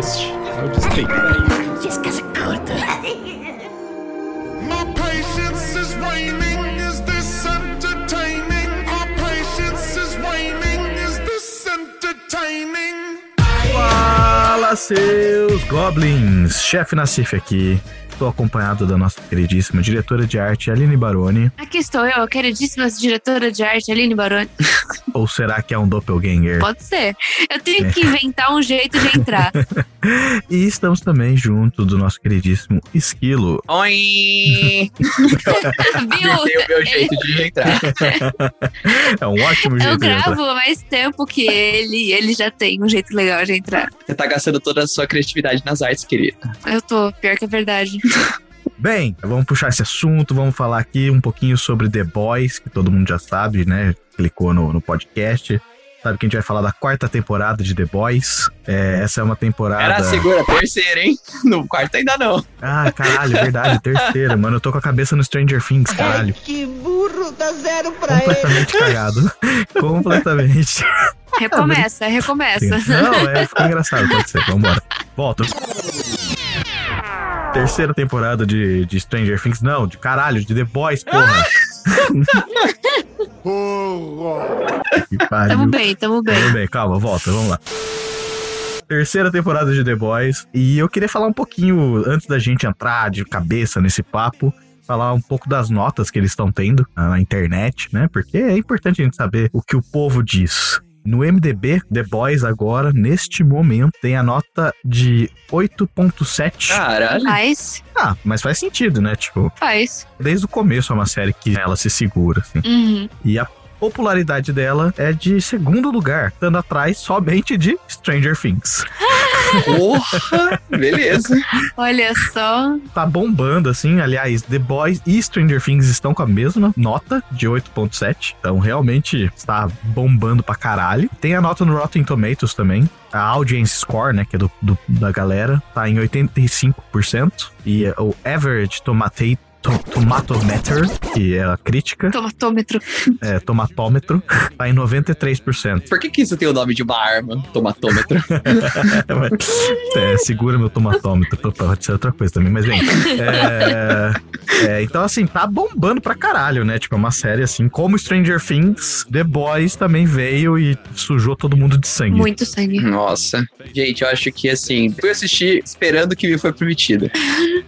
Este é o Despeito. Descansa curta. My patience is waning. Is this entertaining? Our patience is waning. Is this entertaining? Fala, seus goblins! Chefe Nassif aqui. Estou acompanhado da nossa queridíssima diretora de arte, Aline Baroni. Aqui estou eu, a queridíssima diretora de arte, Aline Baroni. Ou será que é um doppelganger? Pode ser. Eu tenho que inventar um jeito de entrar. E estamos também junto do nosso queridíssimo Esquilo. Oi! Viu? Tem o meu jeito de entrar. É um ótimo Eu jeito de entrar. gravo há mais tempo que ele, ele já tem um jeito legal de entrar. Você tá gastando toda a sua criatividade nas artes, querida. Eu tô, pior que é verdade. Bem, vamos puxar esse assunto, vamos falar aqui um pouquinho sobre The Boys, que todo mundo já sabe, né? Clicou no, no podcast. Sabe que a gente vai falar da quarta temporada de The Boys. É, essa é uma temporada. Era a segunda, terceira, hein? No quarto ainda não. Ah, caralho, verdade, terceira, mano. Eu tô com a cabeça no Stranger Things, caralho. Que burro, dá zero pra ele. Completamente cagado. Completamente. Recomeça, recomeça. Não, é, ficou engraçado, pode ser. Vambora. Volta. Terceira temporada de, de Stranger Things. Não, de caralho, de The Boys, porra. que pariu. Tamo bem, tamo bem. Tudo bem, calma, volta, vamos lá. Terceira temporada de The Boys. E eu queria falar um pouquinho, antes da gente entrar de cabeça nesse papo, falar um pouco das notas que eles estão tendo na internet, né? Porque é importante a gente saber o que o povo diz. No MDB, The Boys agora, neste momento, tem a nota de 8.7. Caralho. Faz, Ah, mas faz sentido, né? Tipo, faz. desde o começo é uma série que ela se segura, assim. Uhum. E a popularidade dela é de segundo lugar, estando atrás somente de Stranger Things. Porra! Beleza. Olha só. Tá bombando, assim. Aliás, The Boys e Stranger Things estão com a mesma nota de 8.7. Então, realmente está bombando pra caralho. Tem a nota no Rotten Tomatoes também. A audience score, né, que é do, do- da galera, tá em 85%. E o average tomate, to, tomatometer, que é a crítica, Tomatômetro. é, tomatômetro, tá em 93%. Por que, que isso tem o nome de uma arma? Tomatômetro. É, segura meu tomatômetro. Pode ser outra coisa também, mas bem. é, é, então, assim, tá bombando pra caralho, né? Tipo, é uma série assim, como Stranger Things, The Boys também veio e sujou todo mundo de sangue. Muito sangue. Nossa. Gente, eu acho que assim, fui assistir esperando que me foi prometido.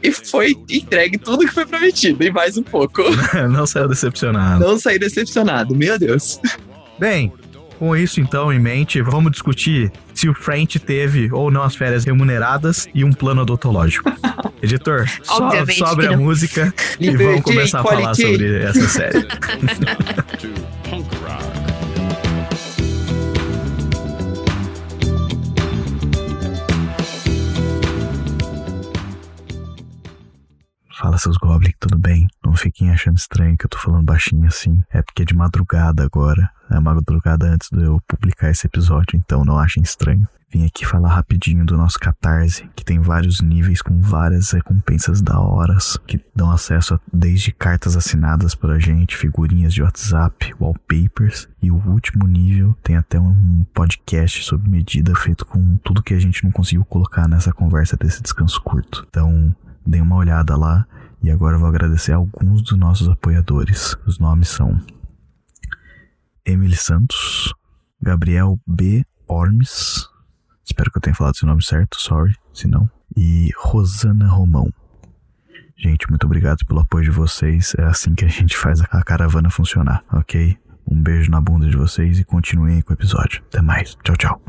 E foi entregue tudo que foi prometido, e mais um pouco. Não saiu decepcionado. Não saí decepcionado, meu Deus. Bem, com isso então em mente, vamos discutir se o French teve ou não as férias remuneradas e um plano odontológico. Editor, so, Obviamente sobre a música e vamos começar a falar sobre essa série. Fala seus goblins, tudo bem? Não fiquem achando estranho que eu tô falando baixinho assim. É porque é de madrugada agora. É madrugada antes de eu publicar esse episódio, então não achem estranho. Vim aqui falar rapidinho do nosso Catarse, que tem vários níveis com várias recompensas da horas, que dão acesso a desde cartas assinadas pra gente, figurinhas de WhatsApp, wallpapers, e o último nível tem até um podcast sob medida feito com tudo que a gente não conseguiu colocar nessa conversa desse descanso curto. Então, Dê uma olhada lá e agora vou agradecer alguns dos nossos apoiadores. Os nomes são Emily Santos, Gabriel B. Ormes, espero que eu tenha falado seu nome certo, sorry, se não, e Rosana Romão. Gente, muito obrigado pelo apoio de vocês. É assim que a gente faz a caravana funcionar, ok? Um beijo na bunda de vocês e continuem com o episódio. Até mais. Tchau, tchau.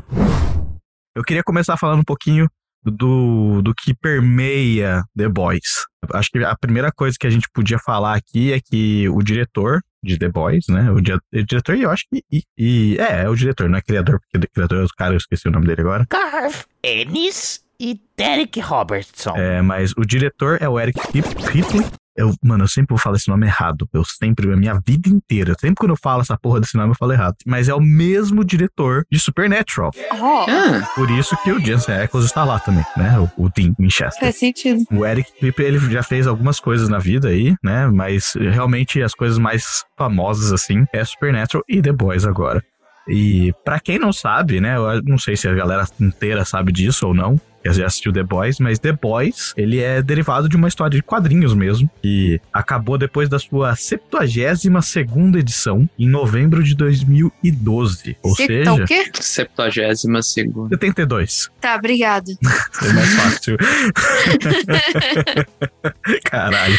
Eu queria começar falando um pouquinho do, do que permeia The Boys. Acho que a primeira coisa que a gente podia falar aqui é que o diretor de The Boys, né? O, o diretor, e eu acho que. E, e- é, é o diretor, não é criador, porque o criador é o cara, eu esqueci o nome dele agora. Garth Ennis e Derek Robertson. É, mas o diretor é o Eric Rip- Ripley. Eu, mano, eu sempre vou falar esse nome errado. Eu sempre, a minha vida inteira, sempre quando eu falo essa porra desse nome, eu falo errado. Mas é o mesmo diretor de Supernatural. Oh, Ah, Por isso que o Jensen Ackles está lá também, né? O, o Dean Winchester. faz sentido. O Eric Ripley, ele já fez algumas coisas na vida aí, né? Mas realmente as coisas mais famosas, assim, é Supernatural e The Boys agora. E pra quem não sabe, né? Eu não sei se a galera inteira sabe disso ou não. Eu já assistiu The Boys, mas The Boys, ele é derivado de uma história de quadrinhos mesmo, que acabou depois da sua 72 segunda edição, em novembro de 2012. Ou Você seja, tá o quê? 72 segunda. 72. Tá, obrigado. É mais fácil. Caralho.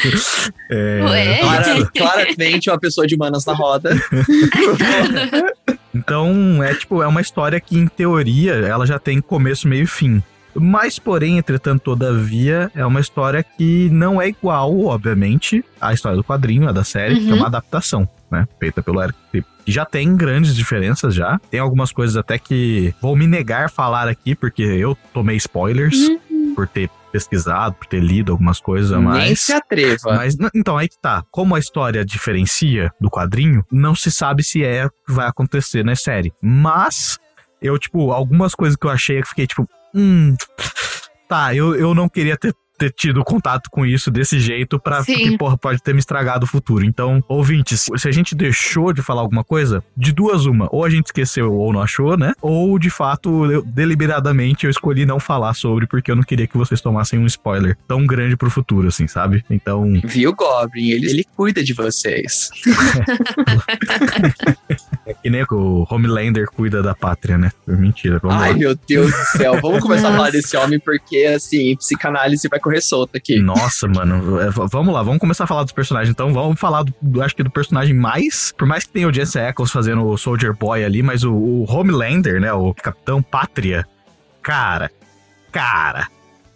É, Ué? Clara- claramente uma pessoa de manas na roda. Então, é tipo, é uma história que, em teoria, ela já tem começo, meio e fim. Mas, porém, entretanto, todavia, é uma história que não é igual, obviamente, à história do quadrinho, a da série, que é Uhum. uma adaptação, né? Feita pelo Eric Kripke. Que já tem grandes diferenças já. Tem algumas coisas até que vou me negar a falar aqui, porque eu tomei spoilers Uhum. por ter pesquisado, por ter lido algumas coisas a Nem se atreva. Mas, então, aí que tá. Como a história diferencia do quadrinho, não se sabe se é o que vai acontecer na série. Mas, eu, tipo, algumas coisas que eu achei, eu fiquei, tipo, hum. Tá, eu, eu não queria ter, ter tido contato com isso desse jeito, pra, Sim. porque, porra, pode ter me estragado o futuro. Então, ouvintes, se a gente deixou de falar alguma coisa, de duas uma, ou a gente esqueceu ou não achou, né? Ou, de fato, eu, deliberadamente eu escolhi não falar sobre, porque eu não queria que vocês tomassem um spoiler tão grande pro futuro, assim, sabe? Então, Viu, Goblin? Ele, ele cuida de vocês. é que nem o Homelander cuida da pátria, né? Mentira, vamos Ai, lá. meu Deus do céu. Vamos começar a falar desse homem, porque, assim, psicanálise vai correr solta aqui. Nossa, mano, é, vamos lá, vamos começar a falar dos personagens. Então, vamos falar, do, do- acho que do personagem mais. Por mais que tenha o Jesse Eccles fazendo o Soldier Boy ali, mas o, o Homelander, né? O Capitão Pátria. Cara, cara,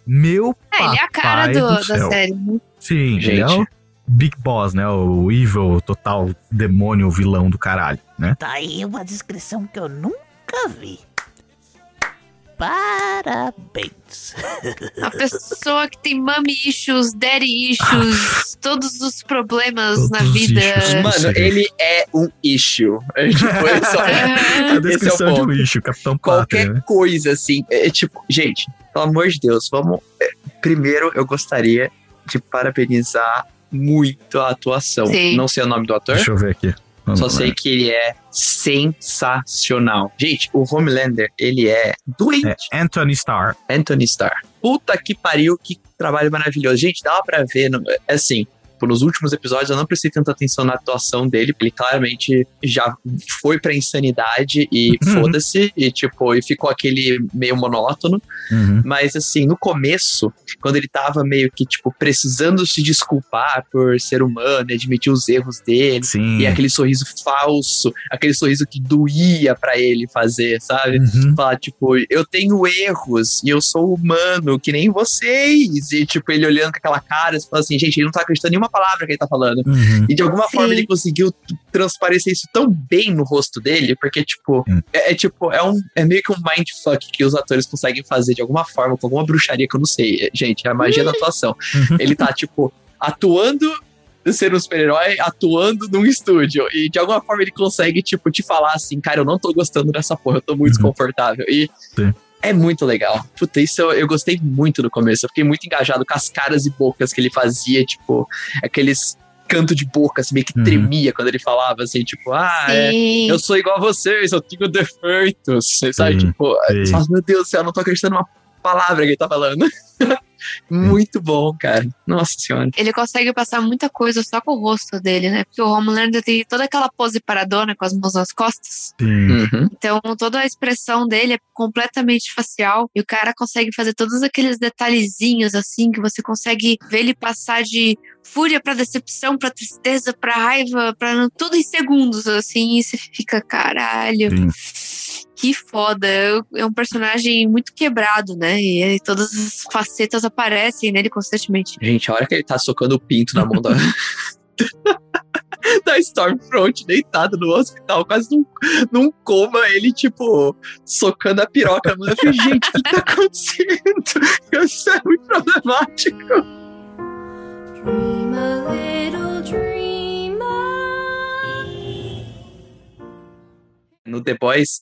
meu É, ele é a cara do, do da céu. série. né? Sim, ele é Gente. o Big Boss, né? O evil, total demônio, vilão do caralho, né? Tá aí uma descrição que eu nunca vi. Parabéns. A pessoa que tem mommy issues, daddy issues, todos os problemas Todos na vida. issues. Mano, ele é um issue. É, tipo, ele só é- A descrição Esse é o de ponto. lixo, Capitão qualquer Pátria, né? coisa, assim. É, tipo, gente, pelo amor de Deus, vamos. é, Primeiro, eu gostaria de parabenizar muito a atuação. Sim. Não sei o nome do ator, Deixa eu ver aqui. Vamos só lá. sei que ele é sensacional. Gente, o Homelander, ele é doente. É Anthony Starr. Anthony Starr. Puta que pariu, que trabalho maravilhoso. Gente, dava pra ver, no- assim, tipo, nos últimos episódios eu não prestei tanta atenção na atuação dele, ele claramente já foi pra insanidade e Uhum. foda-se, e tipo, e ficou aquele meio monótono, Uhum. mas assim, no começo, quando ele tava meio que, tipo, precisando se desculpar por ser humano e admitir os erros dele, Sim. e aquele sorriso falso, aquele sorriso que doía pra ele fazer, sabe? Uhum. falar, tipo, eu tenho erros e eu sou humano, que nem vocês. E, tipo, ele olhando com aquela cara, você fala assim, gente, ele não tá acreditando em nenhuma palavra que ele tá falando. Uhum. E de alguma Sim. forma ele conseguiu transparecer isso tão bem no rosto dele, porque, tipo, Hum. é, é tipo, é, um, é meio que um mindfuck que os atores conseguem fazer de alguma forma, com alguma bruxaria que eu não sei. Gente, é a magia da atuação. Uhum. Ele tá, tipo, atuando ser um super-herói atuando num estúdio. E de alguma forma ele consegue, tipo, te falar assim, cara, eu não tô gostando dessa porra, eu tô muito Uhum. desconfortável. E Sim. É muito legal. Puta, isso eu, eu gostei muito no começo. Eu fiquei muito engajado com as caras e bocas que ele fazia, tipo, aqueles canto de boca, assim, meio que Uhum. tremia quando ele falava, assim, tipo, ah, é, eu sou igual a vocês, eu tenho defeitos. Sabe, Sim, tipo, sim. meu Deus do céu, eu não tô acreditando numa palavra que ele tá falando. muito bom, cara. Nossa senhora. Ele consegue passar muita coisa só com o rosto dele, né? Porque o Homelander tem toda aquela pose paradona com as mãos nas costas. Sim. Uhum. Então, toda a expressão dele é completamente facial. E o cara consegue fazer todos aqueles detalhezinhos, assim, que você consegue ver ele passar de fúria pra decepção, pra tristeza, pra raiva, pra tudo em segundos, assim. E você fica, caralho. Sim. Que foda. É um personagem muito quebrado, né? E todas as facetas aparecem nele constantemente. Gente, a hora que ele tá socando o pinto na mão da. da Stormfront, deitado no hospital, quase num, num coma, ele, tipo, socando a piroca. Eu falei, gente, o que tá acontecendo? Isso é muito problemático. Dream a little dreamer. No The Boys,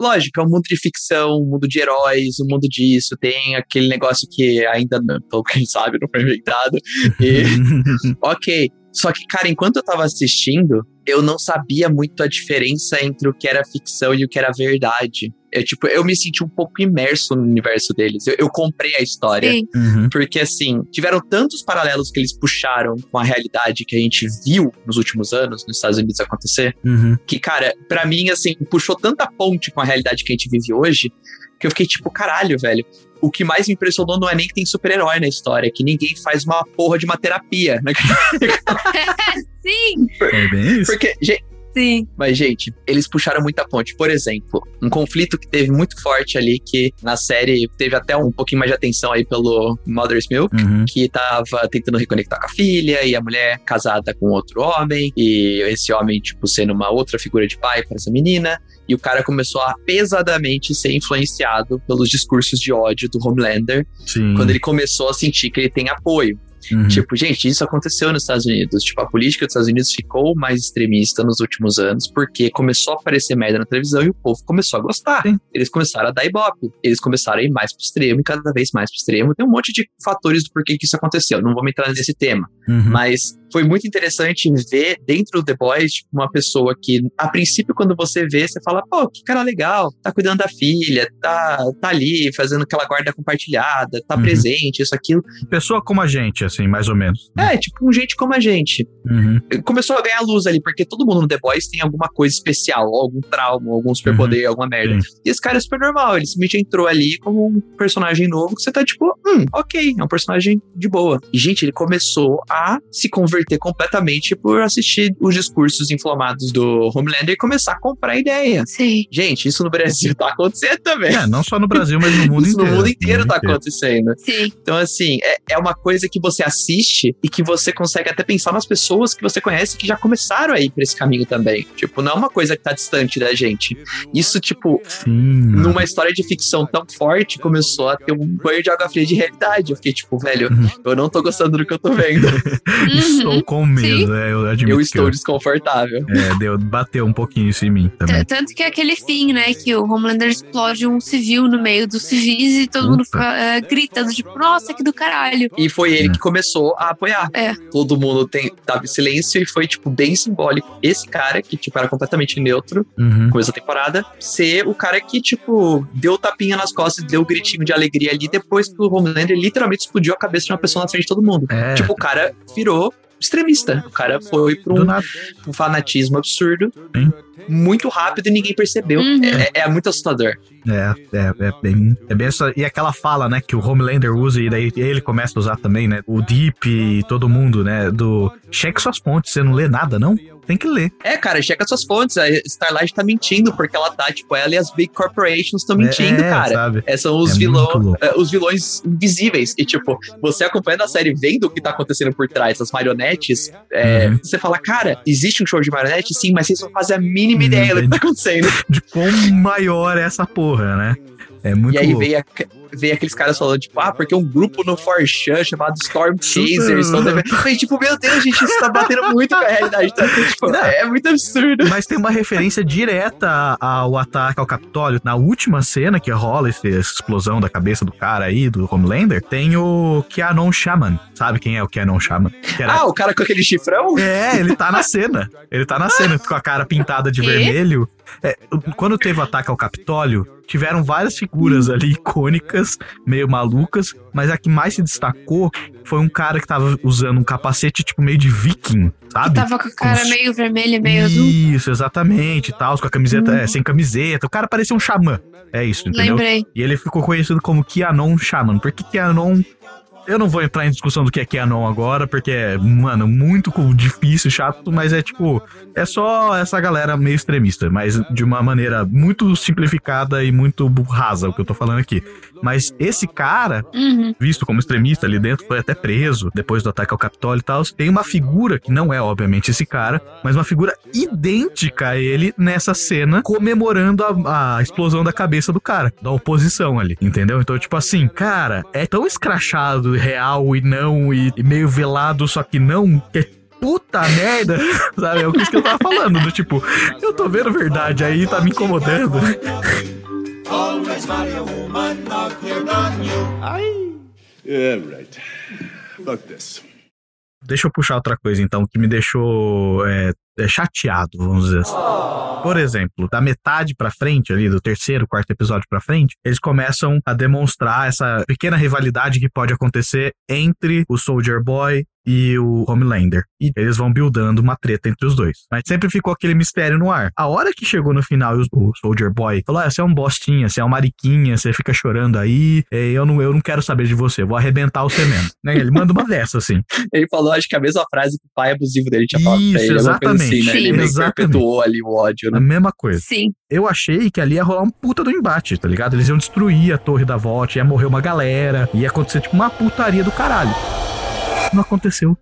lógico, é um mundo de ficção, um mundo de heróis, um mundo disso, tem aquele negócio que ainda, não- pelo que a gente sabe, não foi inventado. E, ok. Só que, cara, enquanto eu tava assistindo, eu não sabia muito a diferença entre o que era ficção e o que era verdade. Eu, tipo, eu me senti um pouco imerso no universo deles. Eu, eu comprei a história. Sim. Uhum. Porque, assim, tiveram tantos paralelos que eles puxaram com a realidade que a gente viu nos últimos anos nos Estados Unidos acontecer, Uhum. que, cara, pra mim, assim, puxou tanta ponte com a realidade que a gente vive hoje, que eu fiquei tipo, caralho, velho. O que mais me impressionou não é nem que tem super-herói na história, é que ninguém faz uma porra de uma terapia, né? Sim, É bem isso. Porque, gente, sim. Mas, gente, eles puxaram muita ponte. Por exemplo, um conflito que teve muito forte ali, que na série teve até um pouquinho mais de atenção aí pelo Mother's Milk, Uhum. que tava tentando reconectar com a filha, e a mulher casada com outro homem, e esse homem, tipo, sendo uma outra figura de pai para essa menina. E o cara começou a pesadamente ser influenciado pelos discursos de ódio do Homelander, Sim. quando ele começou a sentir que ele tem apoio. Uhum. Tipo, gente, isso aconteceu nos Estados Unidos. Tipo, a política dos Estados Unidos ficou mais extremista nos últimos anos porque começou a aparecer merda na televisão e o povo começou a gostar. Sim. Eles começaram a dar ibope. Eles começaram a ir mais pro extremo e cada vez mais pro extremo. Tem um monte de fatores do porquê que isso aconteceu. Não vamos entrar nesse tema. Uhum. Mas foi muito interessante ver dentro do The Boys tipo, uma pessoa que, a princípio, quando você vê, você fala, pô, que cara legal, tá cuidando da filha, tá, tá ali fazendo aquela guarda compartilhada, tá Uhum. presente, isso, aquilo. Pessoa como a gente, assim, mais ou menos. É, tipo, um gente como a gente. Uhum. Começou a ganhar luz ali, porque todo mundo no The Boys tem alguma coisa especial, algum trauma, algum superpoder, alguma merda. E esse cara é super normal, ele simplesmente entrou ali como um personagem novo que você tá tipo, hum, ok, é um personagem de boa. E, gente, ele começou a se converter completamente por assistir os discursos inflamados do Homelander e começar a comprar ideia. Sim. Gente, isso no Brasil tá acontecendo também. É, não só no Brasil, mas no mundo isso inteiro. no mundo inteiro tá acontecendo. Sim. Então, assim, é, é uma coisa que você assiste e que você consegue até pensar nas pessoas que você conhece que já começaram a ir pra esse caminho também. Tipo, não é uma coisa que tá distante da gente. Isso, tipo, Sim. numa história de ficção tão forte, começou a ter um banho de água fria de realidade. Eu fiquei, tipo, velho, Uhum. eu não tô gostando do que eu tô vendo. Estou Uhum. com medo, é, eu admito eu que estou desconfortável. É, deu, bateu um pouquinho isso em mim também. T- Tanto que é aquele fim, né? Que o Homelander explode um civil no meio dos civis e todo mundo Puta. fica é, gritando, tipo, nossa, que do caralho. E foi ele É. que começou a apoiar. É. Todo mundo tem, tava em silêncio e foi, tipo, bem simbólico. Esse cara, que, tipo, era completamente neutro, Uhum. começo da temporada, ser o cara que, tipo, deu tapinha nas costas, deu um gritinho de alegria ali depois que o Homelander literalmente explodiu a cabeça de uma pessoa na frente de todo mundo. É, Tipo, o cara virou extremista. O cara foi pra do um, um fanatismo absurdo. Sim. Muito rápido e ninguém percebeu. Uhum. É, é muito assustador. É, é, é bem. É bem essa, e aquela fala, né, que o Homelander usa e daí ele começa a usar também, né? O Deep e todo mundo, né? Do. Cheque suas fontes, você não lê nada, não? Tem que ler. É, cara, checa suas fontes. A Starlight tá mentindo porque ela tá, tipo, ela e as big corporations estão mentindo, é, cara. Sabe? É, são os, É vilão, é, os vilões invisíveis. E, tipo, você acompanhando a série, vendo o que tá acontecendo por trás, as marionetes, é, Uhum. você fala, cara, existe um show de marionete? Sim, mas vocês não fazem a mínima ideia do que tá acontecendo. De quão maior é essa porra, né? É muito e aí louco. veio, a- veio aqueles caras falando, tipo, ah, porque um grupo no 4chan chamado Storm. Chasers. estão devendo- falei, tipo, meu Deus, gente, isso tá batendo muito com a realidade. Tá? Tipo, Não. é muito absurdo. Mas tem uma referência direta ao ataque ao Capitólio. Na última cena que rola esse- essa explosão da cabeça do cara aí, do Homelander, tem o Keanon Shaman. Sabe quem é o Keanon Shaman? Era- Ah, o cara com aquele chifrão? É, ele tá na cena. Ele tá na cena com a cara pintada de Quê? vermelho. É, quando teve o ataque ao Capitólio, tiveram várias figuras ali icônicas, meio malucas, mas a que mais se destacou foi um cara que tava usando um capacete tipo meio de viking, sabe? Tava com a cara Com- meio vermelha, meio azul. Isso, exatamente, tal, com a camiseta, Uhum. é, sem camiseta. O cara parecia um xamã. É isso, entendeu? Lembrei. E ele ficou conhecido como Kianon Shaman. Por que Kianon? Eu não vou entrar em discussão do que é Kianon agora, porque é, mano, muito difícil, chato, mas é tipo, é só essa galera meio extremista, mas de uma maneira muito simplificada e muito rasa o que eu tô falando aqui. Mas esse cara, Uhum. visto como extremista ali dentro, foi até preso depois do ataque ao Capitólio e tal. Tem uma figura, que não é obviamente esse cara, mas uma figura idêntica a ele nessa cena, comemorando a, a explosão da cabeça do cara, da oposição ali, entendeu? Então, tipo assim, cara, é tão escrachado, real e não, e, e meio velado, só que não, que é Puta merda, sabe? É o que isso que eu tava falando, do tipo, eu tô vendo verdade aí, tá me incomodando. Yeah, right. Fuck this. Deixa eu puxar outra coisa, então, que me deixou é, chateado, vamos dizer assim. Por exemplo, da metade pra frente, ali, do terceiro, quarto episódio pra frente, eles começam a demonstrar essa pequena rivalidade que pode acontecer entre o Soldier Boy e o Homelander. E eles vão buildando uma treta entre os dois. Mas sempre ficou aquele mistério no ar. A hora que chegou no final e o Soldier Boy falou: ah, você é um bostinha, você é uma mariquinha, você fica chorando aí, eh, eu não, eu não quero saber de você, vou arrebentar você mesmo. né? Ele manda uma dessa, assim. Ele falou, acho que a mesma frase que o pai abusivo dele tinha falado pra Isso, ele. alguma coisa assim, exatamente. né? Ele Exatamente. perpetuou ali o ódio, A né? mesma coisa. Sim. Eu achei que ali ia rolar um puta do embate, tá ligado? Eles iam destruir a torre da Vault, ia morrer uma galera, ia acontecer tipo uma putaria do caralho. Não aconteceu.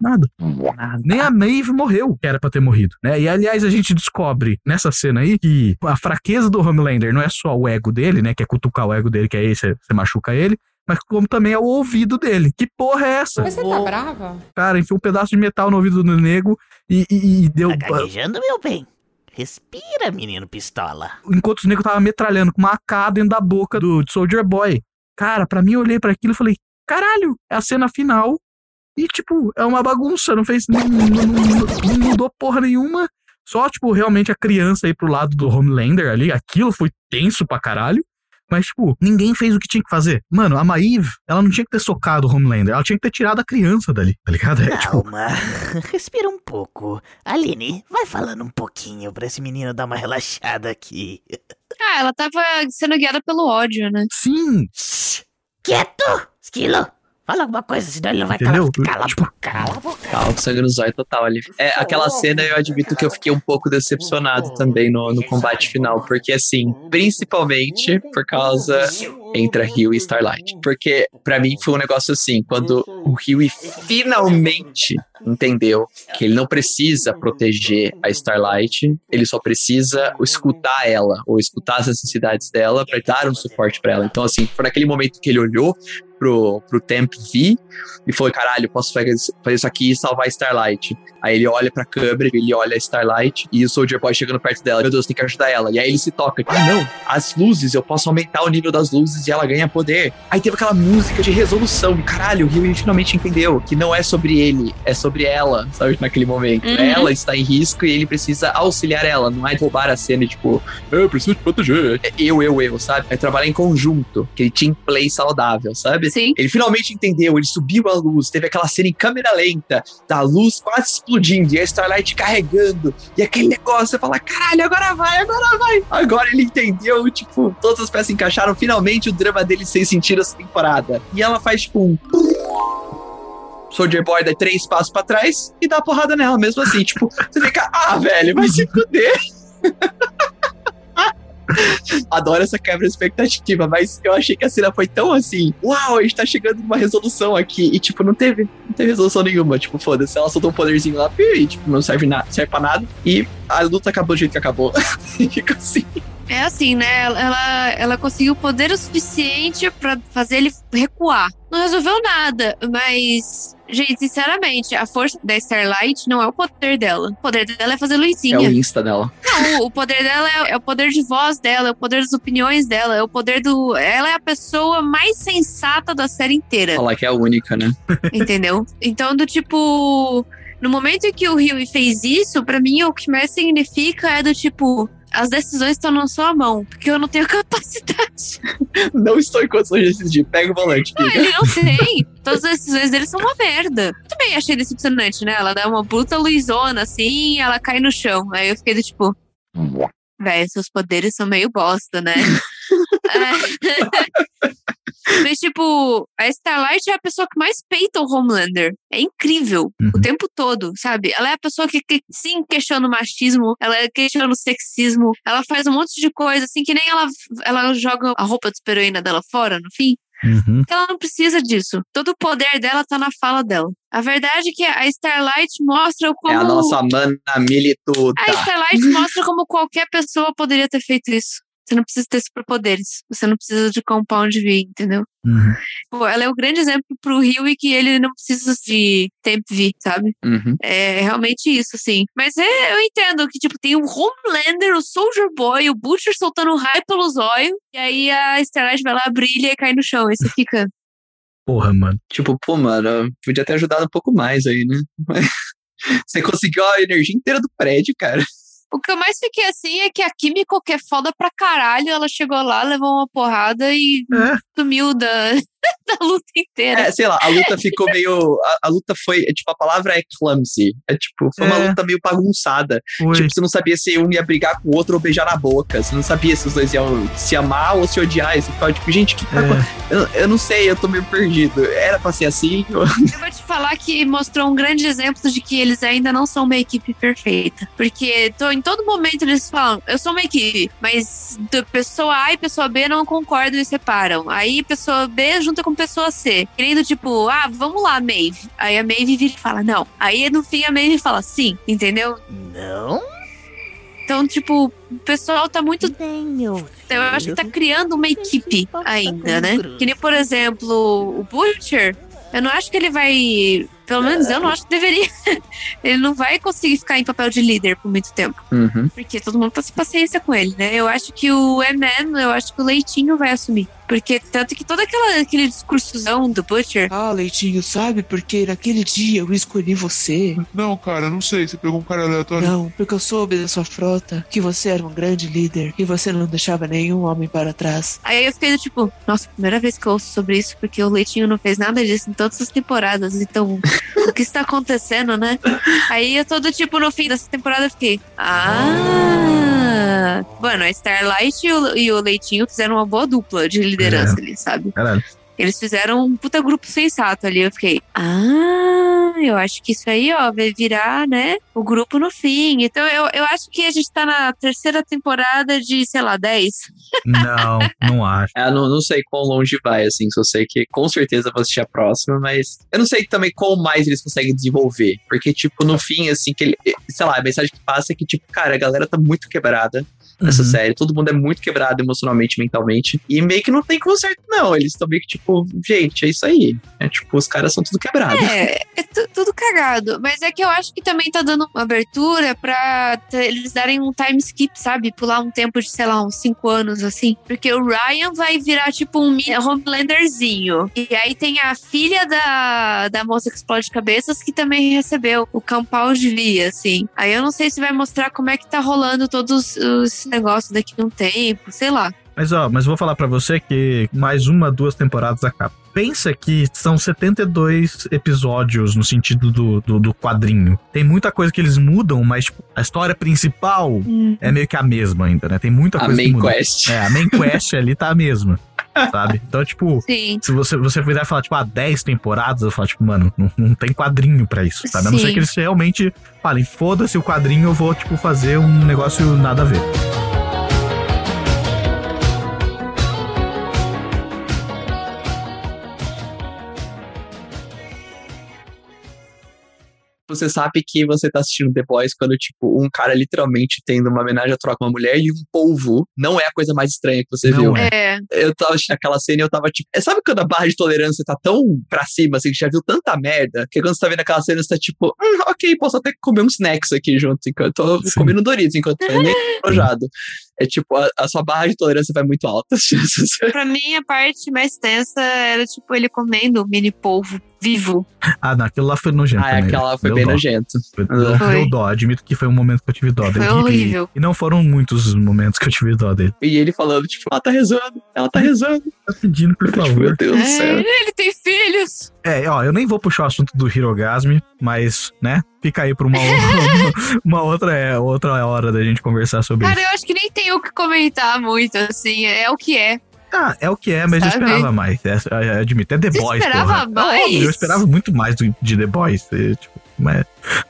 Nada. Nem a Maeve morreu, que era pra ter morrido, né? E aliás, a gente descobre nessa cena aí que a fraqueza do Homelander não é só o ego dele, né? Que é cutucar o ego dele, que aí você você machuca ele. Mas como também é o ouvido dele. Que porra é essa? Você tá brava? Cara, enfiou um pedaço de metal no ouvido do nego e, e- e deu. Tá gaguejando, meu bem? Respira, menino pistola. enquanto os negros tava metralhando com uma AK dentro da boca do Soldier Boy. Cara, pra mim eu olhei pra aquilo e falei, caralho, é a cena final. E, tipo, é uma bagunça, não fez. Não, não- não- não mudou porra nenhuma. Só, tipo, realmente a criança aí pro lado do Homelander ali, aquilo foi tenso pra caralho. Mas, tipo, ninguém fez o que tinha que fazer. Mano, a Maeve, ela não tinha que ter socado o Homelander, ela tinha que ter tirado a criança dali, tá ligado? É, tipo, Calma. Respira um pouco. Aline, vai falando um pouquinho pra esse menino dar uma relaxada aqui. Ah, ela tava sendo guiada pelo ódio, né? sim, Shhh. Quieto! Esquilo! Fala alguma coisa, senão ele não vai Entendeu? calar. Cala a Tipo- boca, cala a boca. Calma, sangue no zóio total ali. É, aquela cena eu admito que eu fiquei um pouco decepcionado também no, no combate final, porque assim, principalmente por causa entre a Rio e Starlight. Porque pra mim foi um negócio assim, quando o Rio finalmente entendeu que ele não precisa proteger a Starlight, ele só precisa escutar ela, ou escutar as necessidades dela pra dar um suporte pra ela. Então assim, foi naquele momento que ele olhou pro, pro Temp V e falou: caralho, posso fazer, isso aqui e salvar a Starlight. Aí ele olha pra câmera, ele olha a Starlight e o Soldier Boy chegando perto dela. Meu Deus, tem que ajudar ela. E aí ele se toca. Ah, não, as luzes, eu posso aumentar o nível das luzes e ela ganha poder. Aí teve aquela música de resolução. Caralho, o Rio finalmente entendeu que não é sobre ele, é sobre ela, sabe? Naquele momento. Uhum. Ela está em risco e ele precisa auxiliar ela, não é roubar a cena e tipo, eu preciso te proteger. Eu, eu, eu, sabe? É trabalhar em conjunto, aquele team play saudável, sabe? Sim. Ele finalmente entendeu, ele subiu a luz, teve aquela cena em câmera lenta, da luz quase explodindo, e a Starlight carregando, e aquele negócio, você fala, caralho, agora vai, agora vai. Agora ele entendeu, tipo, todas as peças encaixaram, finalmente o drama dele sem sentido essa temporada. E ela faz, tipo, um... Soldier Boy dá três passos pra trás e dá porrada nela, mesmo assim, tipo, você fica, ah, velho, vai se fuder. Adoro essa quebra de expectativa, mas eu achei que a cena foi tão assim, uau, a gente tá chegando numa resolução aqui, e tipo, não teve, não teve resolução nenhuma, tipo, foda-se, ela soltou um poderzinho lá, e tipo, não serve, nada, serve pra nada, e a luta acabou do jeito que acabou. e fica assim. É assim, né? Ela, ela conseguiu poder o suficiente pra fazer ele recuar. Não resolveu nada, mas. Gente, sinceramente, a força da Starlight não é o poder dela. O poder dela é fazer É o luzinha. insta dela. Não, o poder dela é, é o poder de voz dela, é o poder das opiniões dela, é o poder do. Ela é a pessoa mais sensata da série inteira. Falar que é a única, né? Entendeu? Então, do tipo. No momento em que o Rio fez isso, pra mim o que mais significa é do tipo. As decisões estão na sua mão, porque eu não tenho capacidade. Não estou em condições de decidir. Pega o volante, Não, ele não tem. Todas as decisões dele são uma merda. Também achei decepcionante, né? Ela dá uma puta luzona assim e ela cai no chão. Aí eu fiquei do tipo. Véi, seus poderes são meio bosta, né? É. Mas, tipo, a Starlight é a pessoa que mais peita o Homelander. É incrível. O Uhum. tempo todo, sabe? Ela é a pessoa que, que sim questiona o machismo, ela questiona o sexismo, ela faz um monte de coisa, assim, que nem ela, ela joga a roupa de heroína dela fora, no fim. Uhum. Porque ela não precisa disso. Todo o poder dela tá na fala dela. A verdade é que a Starlight mostra como. É a nossa mana milituda. A Starlight mostra como qualquer pessoa poderia ter feito isso. Você não precisa ter superpoderes. Você não precisa de Compound V, entendeu? Uhum. Pô, ela é o grande exemplo pro Rio e que ele não precisa de Temp V, sabe? Uhum. É realmente isso, assim. Mas é, eu entendo que, tipo, tem o Homelander, o Soldier Boy, o Butcher soltando raio pelo zóio, e aí a Starlight vai lá, brilha e cai no chão. Aí você fica. Porra, mano. Tipo, pô, mano, podia ter ajudado um pouco mais aí, né? Você conseguiu a energia inteira do prédio, cara. O que eu mais fiquei assim é que a Kimiko, que é foda pra caralho, ela chegou lá, levou uma porrada e É. sumiu da, da luta inteira. É, sei lá, a luta ficou meio. A, a luta foi. é, Tipo, a palavra é clumsy. É tipo, foi uma É. luta meio bagunçada. Foi. Tipo, você não sabia se um ia brigar com o outro ou beijar na boca. Você não sabia se os dois iam se amar ou se odiar. E você ficava tipo, gente, que tá É. eu, eu não sei, eu tô meio perdido. Era pra ser assim? Eu vou te falar que mostrou um grande exemplo de que eles ainda não são uma equipe perfeita. Porque tô, em todo momento eles falam, eu sou uma equipe, mas pessoa A e pessoa B não concordam e separam. Aí pessoa B junta com pessoa C. Querendo, tipo, ah, vamos lá, Maeve. Aí a Maeve vira e fala, não. Aí no fim a Maeve fala, sim, entendeu? Não, Então, tipo, o pessoal tá muito nem meu Eu acho que tá criando uma equipe ainda, né? Que nem, por exemplo, o Butcher. Eu não acho que ele vai. Pelo menos eu não acho que deveria. ele não vai conseguir ficar em papel de líder por muito tempo. Uhum. Porque todo mundo tá sem paciência com ele, né? Eu acho que o Eman, eu acho que o Leitinho vai assumir. Porque tanto que todo aquela, aquele discursozão do Butcher. Ah, Leitinho, sabe? Porque naquele dia eu escolhi você. Não, cara, não sei. Você pegou um cara aleatório. Não, porque eu soube da sua frota que você era um grande líder e você não deixava nenhum homem para trás. Aí eu fiquei do tipo, nossa, primeira vez que eu ouço sobre isso, porque o Leitinho não fez nada disso em todas as temporadas. Então, o que está acontecendo, né? Aí eu tô do tipo, no fim dessa temporada, eu fiquei, ah. Mano, a Starlight e o, e o Leitinho fizeram uma boa dupla de liderança ali, sabe? Caralho. Eles fizeram um puta grupo sensato ali. Eu fiquei, ah, eu acho que isso aí, ó, vai virar, né, o grupo no fim. Então eu, eu acho que a gente tá na terceira temporada de, sei lá, 10. Não, não acho. É, não, não sei quão longe vai, assim, só sei que com certeza vou assistir a próxima, mas eu não sei também qual mais eles conseguem desenvolver. Porque, tipo, no fim, assim, que ele. Sei lá, a mensagem que passa é que, tipo, cara, a galera tá muito quebrada nessa Uhum. série. Todo mundo é muito quebrado emocionalmente, mentalmente. E meio que não tem conserto, não. Eles estão meio que, tipo, gente, é isso aí. É tipo, os caras são tudo quebrados. É, é tu- tudo cagado. Mas é que eu acho que também tá dando uma abertura pra eles darem um time skip, sabe? Pular um tempo de, sei lá, uns 5 anos, assim. Porque o Ryan vai virar, tipo, um Homelanderzinho. E aí tem a filha da, da moça que explode cabeças que também recebeu o Campal de Via, assim. Aí eu não sei se vai mostrar como é que tá rolando todos os negócios daqui a um tempo, sei lá. Mas ó, mas vou falar pra você que mais uma, duas temporadas acaba. Pensa que são 72 episódios no sentido do, do, do quadrinho. Tem muita coisa que eles mudam, mas tipo, a história principal é meio que a mesma ainda, né? Tem muita a coisa que main muda. quest. É, a main quest ali tá a mesma, sabe? Então, tipo, Sim. se você, você fizer falar, tipo, ah, 10 temporadas, eu falo, tipo, mano, não, não tem quadrinho pra isso, sabe? A não Sim. ser que eles realmente falem, foda-se o quadrinho, eu vou, tipo, fazer um negócio nada a ver. Você sabe que você tá assistindo The Boys quando, tipo, um cara literalmente tendo uma homenagem à troca com uma mulher e um polvo não é a coisa mais estranha que você Não viu. é. É. Eu tava assistindo aquela cena e eu tava tipo. é, Sabe quando a barra de tolerância tá tão pra cima, assim, que já viu tanta merda, que quando você tá vendo aquela cena, você tá tipo, hum, ok, posso até comer uns snacks aqui junto, enquanto eu tô Sim. comendo Doritos, enquanto eu nem tô enojado. É tipo, a, a sua barra de tolerância vai muito alta. Pra mim, a parte mais tensa era, tipo, ele comendo o mini polvo vivo. Ah, não, aquilo lá foi nojento. ah, é, aquela foi Deu bem dó. nojento. Foi- Deu, Foi. deu dó, admito que foi um momento que eu tive dó dele. Foi E- horrível. E, não foram muitos os momentos que eu tive dó dele. E ele falando, tipo, ela tá rezando, ela tá rezando. Tá pedindo, por Tipo, favor. meu Deus do céu. É, ele tem filhos. É, ó, eu nem vou puxar o assunto do Hirogasme, mas, né, fica aí pra uma, uma outra, é, outra hora da gente conversar sobre Cara, isso. eu acho que nem tem o que comentar muito, assim. É o que é. Ah, é o que é, mas eu Sabe? esperava mais. É, é, admito, é The Você Boys, esperava porra. mais? Óbvio, eu esperava muito mais do, de The Boys. tipo, mas,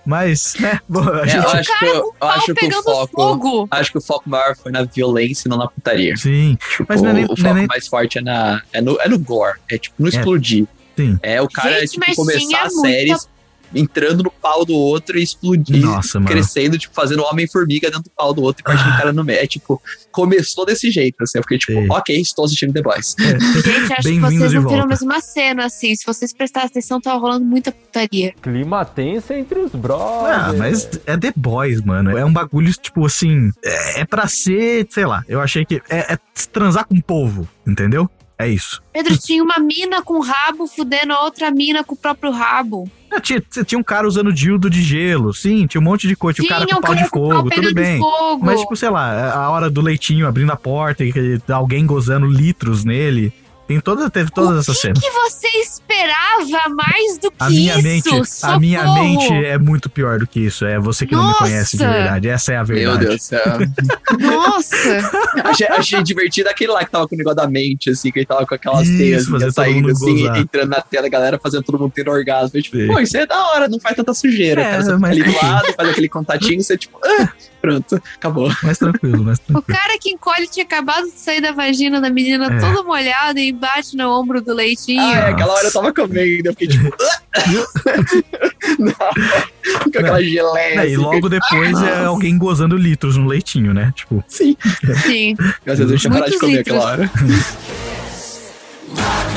mas, né, bom, a É, gente... eu acho que, eu, eu acho que o foco. fogo. Acho que o foco maior foi na violência e não na putaria. Sim, Tipo, Mas não é nem- o é foco nem- mais forte é, na, é, no, é no gore. É tipo, no É. explodir. Sim. É o cara, Gente, tipo, começar a muita- série entrando no pau do outro e explodir. Nossa, mano. Crescendo, tipo, fazendo Homem-Formiga dentro do pau do outro e partindo o cara no meio. É tipo, começou desse jeito, assim. Eu fiquei tipo, Sim. ok, estou assistindo The Boys. Gente, acho que vocês não viram volta. a mesma cena, assim. Se vocês prestarem atenção, tava rolando muita putaria. Clima tenso entre os brothers. Ah, mas é The Boys, mano. É um bagulho, tipo assim. É, é pra ser, sei lá. Eu achei que. É, é transar com o povo, entendeu? É isso. Pedro tinha uma mina com rabo fudendo a outra mina com o próprio rabo. Ah, Tinha, tinha um cara usando dildo de gelo, sim, tinha um monte de coisa. Tinha um cara com um pau de cara pau fogo, tudo bem. fogo. Mas, tipo, sei lá, a hora do leitinho abrindo a porta e alguém gozando litros nele. Tem toda, teve todas o essas que, cenas. que você esperava mais do que A minha isso? mente, a minha mente é muito pior do que isso. É você que não me Nossa! conhece de verdade. Essa é a verdade. Meu Deus do céu. Nossa! achei, achei divertido aquele lá que tava com o negócio da mente, assim, que ele tava com aquelas Isso, teias saindo, assim, gozar. entrando na tela, a galera fazendo todo mundo tendo orgasmo. Eu, tipo, Sim. pô, isso é da hora, não faz tanta sujeira. É, cara, você mas- ali do lado, faz aquele contatinho, você, tipo, ah, pronto, acabou. Mais tranquilo, mais O tranquilo. cara que encolhe tinha acabado de sair da vagina da menina É. toda molhada e bate no ombro do leitinho. Ah, é, aquela hora eu tava comendo, eu fiquei tipo, ah! não, com aquela geleia. É, e assim, logo depois é alguém gozando litros no leitinho, né? Tipo, Sim. Sim. Às vezes eu tinha parado de comer litros. aquela hora.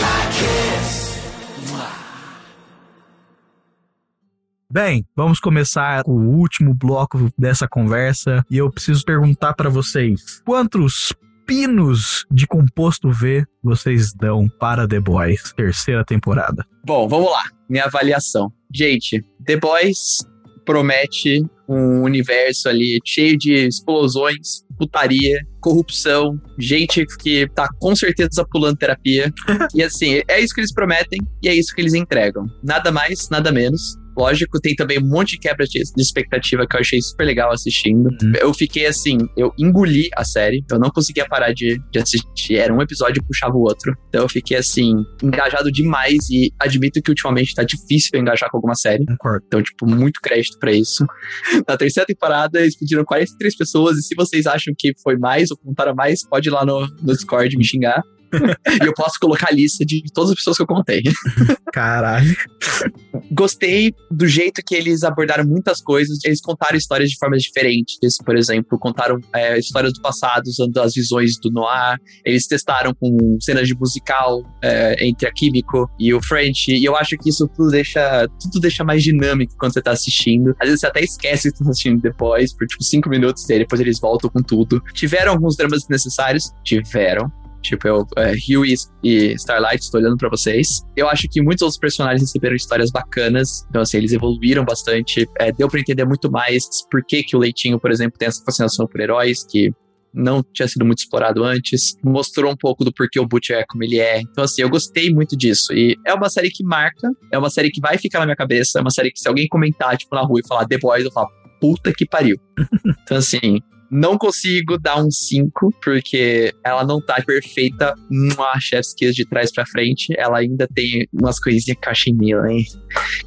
Bem, vamos começar o último bloco dessa conversa e eu preciso perguntar pra vocês: quantos pinos de composto V vocês dão para The Boys, terceira temporada? Bom, vamos lá. Minha avaliação. Gente, The Boys promete um universo ali cheio de explosões, putaria, corrupção, gente que tá com certeza pulando terapia. e assim, é isso que eles prometem e é isso que eles entregam. Nada mais, nada menos. Lógico, tem também um monte de quebra de expectativa que eu achei super legal assistindo. Uhum. Eu fiquei assim, eu engoli a série, eu não conseguia parar de, de assistir. Era um episódio e puxava o outro. Então eu fiquei assim, engajado demais e admito que ultimamente tá difícil eu engajar com alguma série. Concordo. Então, tipo, muito crédito pra isso. Na terceira temporada, eles pediram 43 pessoas, e se vocês acham que foi mais ou contaram mais, pode ir lá no, no Discord me xingar. E eu posso colocar a lista de todas as pessoas que eu contei. Caralho. Gostei do jeito que eles abordaram muitas coisas. Eles contaram histórias de formas diferentes. Por exemplo, contaram é, histórias do passado usando as visões do Noir. Eles testaram com cenas de musical é, entre a Químico e o French. E eu acho que isso tudo deixa, tudo deixa mais dinâmico quando você tá assistindo. Às vezes você até esquece que tá assistindo depois, por tipo cinco minutos, e aí depois eles voltam com tudo. Tiveram alguns dramas desnecessários? Tiveram. Tipo, eu, é, e Starlight, estou olhando pra vocês. Eu acho que muitos outros personagens receberam histórias bacanas. Então, assim, eles evoluíram bastante. É, deu pra entender muito mais por que, que o Leitinho, por exemplo, tem essa fascinação por heróis, que não tinha sido muito explorado antes. Mostrou um pouco do porquê o Butcher é como ele é. Então, assim, eu gostei muito disso. E é uma série que marca, é uma série que vai ficar na minha cabeça, é uma série que se alguém comentar, tipo, na rua e falar The Boys, eu falo, puta que pariu. então, assim, não consigo dar um 5, porque ela não tá perfeita. Uma Chef's Kiss de trás pra frente. Ela ainda tem umas coisinhas que eu achei meio, hein?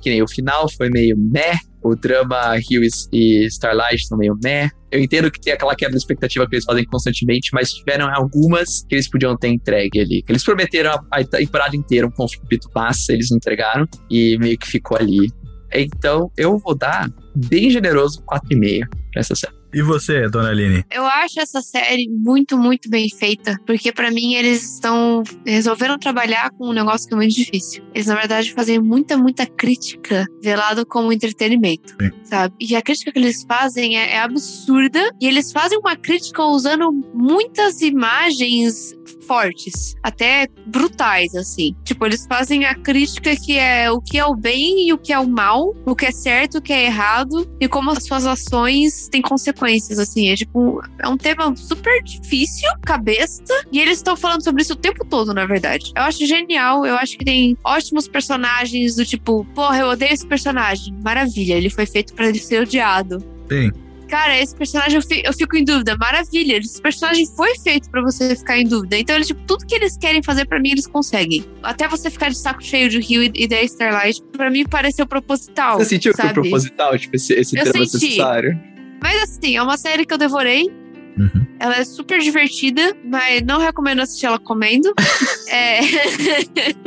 Que nem o final foi meio meh. O drama Hughes e Starlight são meio meh. Eu entendo que tem aquela quebra de expectativa que eles fazem constantemente, mas tiveram algumas que eles podiam ter entregue ali. Eles prometeram a, a temporada inteira um conflito massa, eles não entregaram. E meio que ficou ali. Então, eu vou dar bem generoso 4,5 pra essa série. E você, dona Aline? Eu acho essa série muito, muito bem feita, porque pra mim eles estão resolveram trabalhar com um negócio que é muito difícil. Eles na verdade fazem muita, muita crítica velado como entretenimento, Sim. sabe? E a crítica que eles fazem é, é absurda e eles fazem uma crítica usando muitas imagens fortes, até brutais assim. Tipo, eles fazem a crítica que é o que é o bem e o que é o mal, o que é certo, o que é errado e como as suas ações têm consequências, assim. É tipo, é um tema super difícil, cabeça, e eles estão falando sobre isso o tempo todo, na verdade. Eu acho genial, eu acho que tem ótimos personagens do tipo, porra, eu odeio esse personagem. Maravilha, ele foi feito pra ele ser odiado. Sim. Cara, esse personagem eu, fi- eu fico em dúvida. Maravilha, esse personagem foi feito pra você ficar em dúvida. Então, eles, tipo, tudo que eles querem fazer pra mim, eles conseguem. Até você ficar de saco cheio de Rio e, e da Starlight, pra mim pareceu proposital. Você sentiu que foi sabe? proposital, tipo, esse, esse Eu drama senti. necessário? Mas assim, é uma série que eu devorei. Uhum. Ela é super divertida, mas não recomendo assistir ela comendo. é...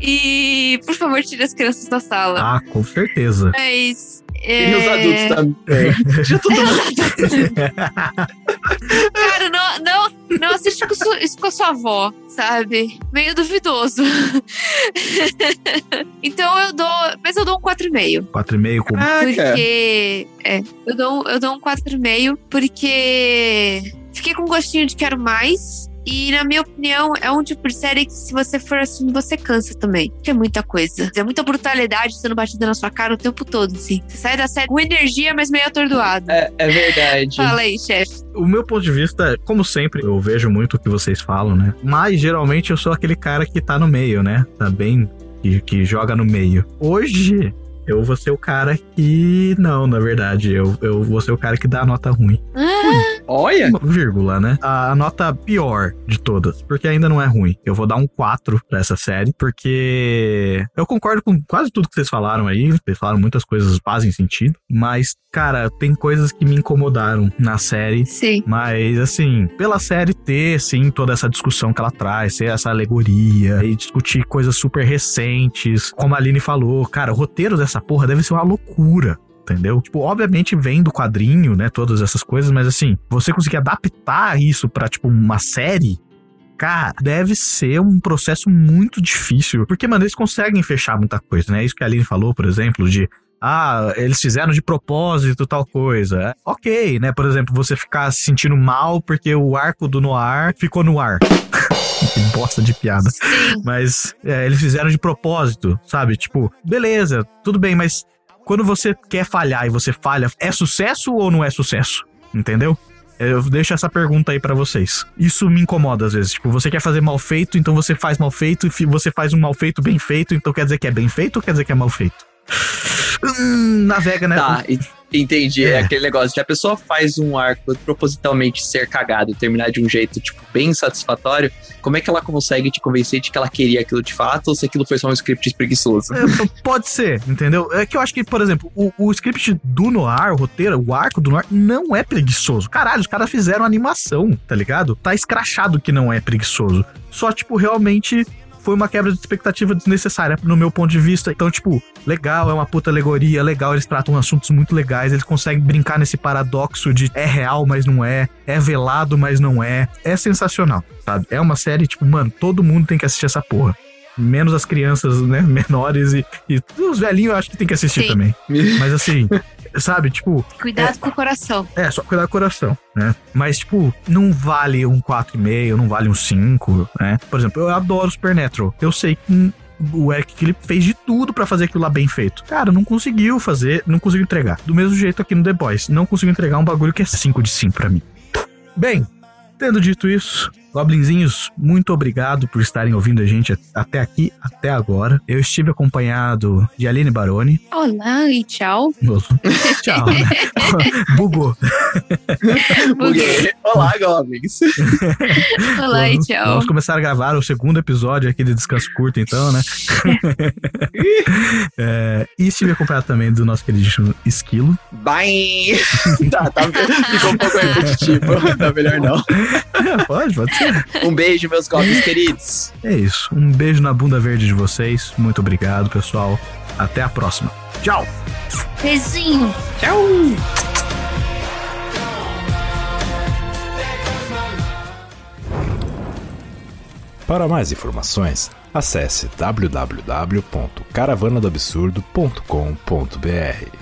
e, por favor, tire as crianças da sala. Ah, com certeza. Mas. E os é, adultos também. Já todo mundo. Cara, não, não, não assiste com su- isso com a sua avó, sabe? Meio duvidoso. então eu dou. Mas eu dou um 4,5. 4,5 com. Caraca. Porque. É, eu dou, eu dou um 4,5 porque fiquei com gostinho de quero mais. E, na minha opinião, é um tipo de série que, se você for assim, você cansa também. Porque é muita coisa. É muita brutalidade sendo batida na sua cara o tempo todo, assim. Você sai da série com energia, mas meio atordoado. É, é verdade. Fala aí, chefe. O meu ponto de vista, como sempre, eu vejo muito o que vocês falam, né? Mas geralmente eu sou aquele cara que tá no meio, né? Tá bem. Que, que joga no meio. Hoje. Eu vou ser o cara que. Não, na verdade, eu, eu vou ser o cara que dá a nota ruim. Olha! Uma vírgula, né? A nota pior de todas, porque ainda não é ruim. Eu vou dar um 4 pra essa série, porque eu concordo com quase tudo que vocês falaram aí. Vocês falaram muitas coisas fazem sentido, mas, cara, tem coisas que me incomodaram na série. Sim. Mas, assim, pela série ter, sim, toda essa discussão que ela traz, ter essa alegoria e discutir coisas super recentes, como a Aline falou, cara, o roteiro dessa porra deve ser uma loucura. Entendeu? Tipo, obviamente vem do quadrinho, né? Todas essas coisas, mas assim, você conseguir adaptar isso pra, tipo, uma série, cara, deve ser um processo muito difícil. Porque, mano, eles conseguem fechar muita coisa, né? Isso que a Aline falou, por exemplo, de. Ah, eles fizeram de propósito tal coisa. Ok, né? Por exemplo, você ficar se sentindo mal porque o arco do Noir ficou no ar. que bosta de piada. Sim. Mas é, eles fizeram de propósito, sabe? Tipo, beleza, tudo bem, mas quando você quer falhar e você falha, é sucesso ou não é sucesso? Entendeu? Eu deixo essa pergunta aí pra vocês. Isso me incomoda às vezes. Tipo, você quer fazer mal feito, então você faz mal feito, e você faz um mal feito bem feito, então quer dizer que é bem feito ou quer dizer que é mal feito? Hum, navega, né? Tá, entendi. É. É. aquele negócio de a pessoa faz um arco propositalmente ser cagado e terminar de um jeito, tipo, bem satisfatório. Como é que ela consegue te convencer de que ela queria aquilo de fato ou se aquilo foi só um script preguiçoso? É, pode ser, entendeu? É que eu acho que, por exemplo, o, o script do Noir, o roteiro, o arco do Noir, não é preguiçoso. Caralho, os caras fizeram animação, tá ligado? Tá escrachado que não é preguiçoso. Só, tipo, realmente foi uma quebra de expectativa desnecessária no meu ponto de vista. Então, tipo, legal, é uma puta alegoria, legal, eles tratam assuntos muito legais, eles conseguem brincar nesse paradoxo de é real, mas não é, é velado, mas não é. É sensacional, sabe? É uma série, tipo, mano, todo mundo tem que assistir essa porra. Menos as crianças, né, menores e, e os velhinhos eu acho que tem que assistir Sim. também. Mas assim, sabe, tipo, Cuidado com o coração. é, só cuidar do coração, né? Mas, tipo, não vale um 4,5, não vale um 5, né? Por exemplo, eu adoro Supernatural. Eu sei que hum, o Eric que ele fez de tudo pra fazer aquilo lá bem feito. Cara, não conseguiu fazer, não conseguiu entregar. Do mesmo jeito aqui no The Boys, não conseguiu entregar um bagulho que é 5 de 5 pra mim. Bem, tendo dito isso, Goblinzinhos, muito obrigado por estarem ouvindo a gente até aqui, até agora. Eu estive acompanhado de Aline Baroni. Olá e tchau. Nossa, Tchau. né? Bugou. Buguei. Olá, Goblins. Olá e tchau. Vamos começar a gravar o segundo episódio aqui de Descanso Curto, então, né? É, e estive acompanhado também do nosso queridíssimo Esquilo. Bye! tá, tá, ficou um pouco repetitivo. Tá melhor não. É, pode, pode ser. Um beijo, meus Goblins queridos. É isso. Um beijo na bunda verde de vocês. Muito obrigado, pessoal. Até a próxima. Tchau! Beijinho. Tchau! Para mais informações, acesse www.caravanadoabsurdo.com.br.